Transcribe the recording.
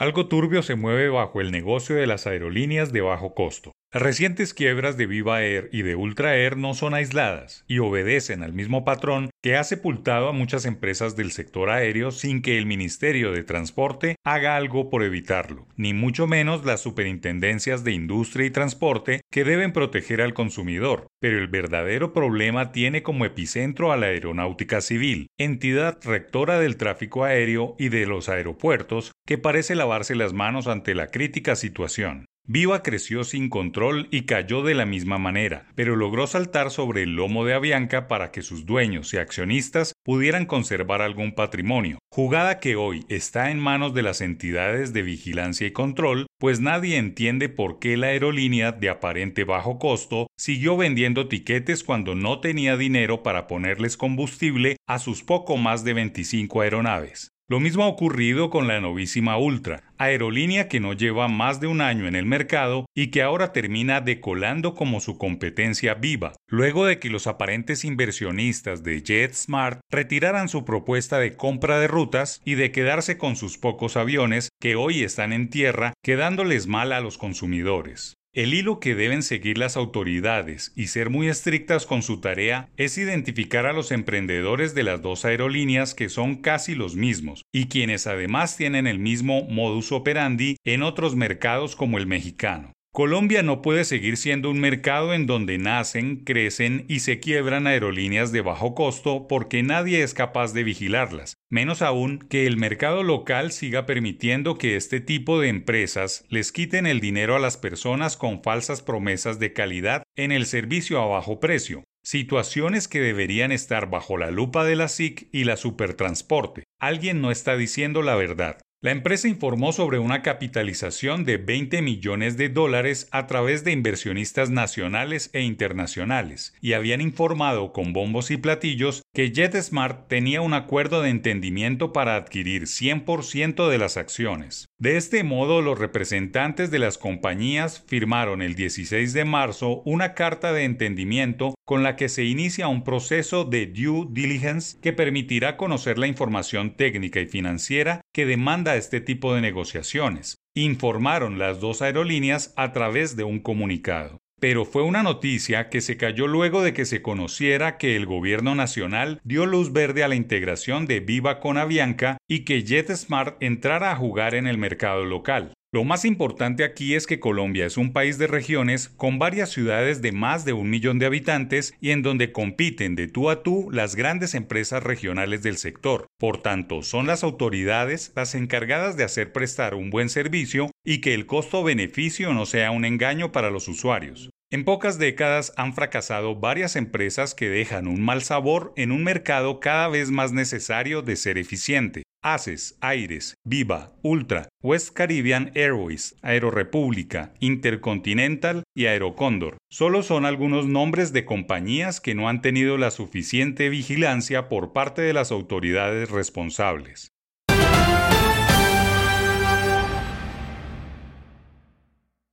Algo turbio se mueve bajo el negocio de las aerolíneas de bajo costo. Las recientes quiebras de Viva Air y de Ultra Air no son aisladas y obedecen al mismo patrón que ha sepultado a muchas empresas del sector aéreo sin que el Ministerio de Transporte haga algo por evitarlo, ni mucho menos las superintendencias de industria y transporte que deben proteger al consumidor. Pero el verdadero problema tiene como epicentro a la aeronáutica civil, entidad rectora del tráfico aéreo y de los aeropuertos que parece lavarse las manos ante la crítica situación. Viva creció sin control y cayó de la misma manera, pero logró saltar sobre el lomo de Avianca para que sus dueños y accionistas pudieran conservar algún patrimonio, jugada que hoy está en manos de las entidades de vigilancia y control, pues nadie entiende por qué la aerolínea de aparente bajo costo siguió vendiendo tiquetes cuando no tenía dinero para ponerles combustible a sus poco más de 25 aeronaves. Lo mismo ha ocurrido con la novísima Ultra, aerolínea que no lleva más de un año en el mercado y que ahora termina decolando como su competencia viva, luego de que los aparentes inversionistas de JetSmart retiraran su propuesta de compra de rutas y de quedarse con sus pocos aviones que hoy están en tierra, quedándoles mal a los consumidores. El hilo que deben seguir las autoridades y ser muy estrictas con su tarea es identificar a los emprendedores de las dos aerolíneas que son casi los mismos y quienes además tienen el mismo modus operandi en otros mercados como el mexicano. Colombia no puede seguir siendo un mercado en donde nacen, crecen y se quiebran aerolíneas de bajo costo porque nadie es capaz de vigilarlas, menos aún que el mercado local siga permitiendo que este tipo de empresas les quiten el dinero a las personas con falsas promesas de calidad en el servicio a bajo precio, situaciones que deberían estar bajo la lupa de la SIC y la Supertransporte. Alguien no está diciendo la verdad. La empresa informó sobre una capitalización de 20 millones de dólares a través de inversionistas nacionales e internacionales y habían informado con bombos y platillos que JetSmart tenía un acuerdo de entendimiento para adquirir 100% de las acciones. De este modo, los representantes de las compañías firmaron el 16 de marzo una carta de entendimiento con la que se inicia un proceso de due diligence que permitirá conocer la información técnica y financiera que demanda este tipo de negociaciones, informaron las dos aerolíneas a través de un comunicado. Pero fue una noticia que se cayó luego de que se conociera que el gobierno nacional dio luz verde a la integración de Viva con Avianca y que JetSmart entrara a jugar en el mercado local. Lo más importante aquí es que Colombia es un país de regiones con varias ciudades de más de un millón de habitantes y en donde compiten de tú a tú las grandes empresas regionales del sector. Por tanto, son las autoridades las encargadas de hacer prestar un buen servicio y que el costo-beneficio no sea un engaño para los usuarios. En pocas décadas han fracasado varias empresas que dejan un mal sabor en un mercado cada vez más necesario de ser eficiente. ACES, Aires, Viva, Ultra, West Caribbean Airways, Aerorepública, Intercontinental y Aerocóndor. Solo son algunos nombres de compañías que no han tenido la suficiente vigilancia por parte de las autoridades responsables.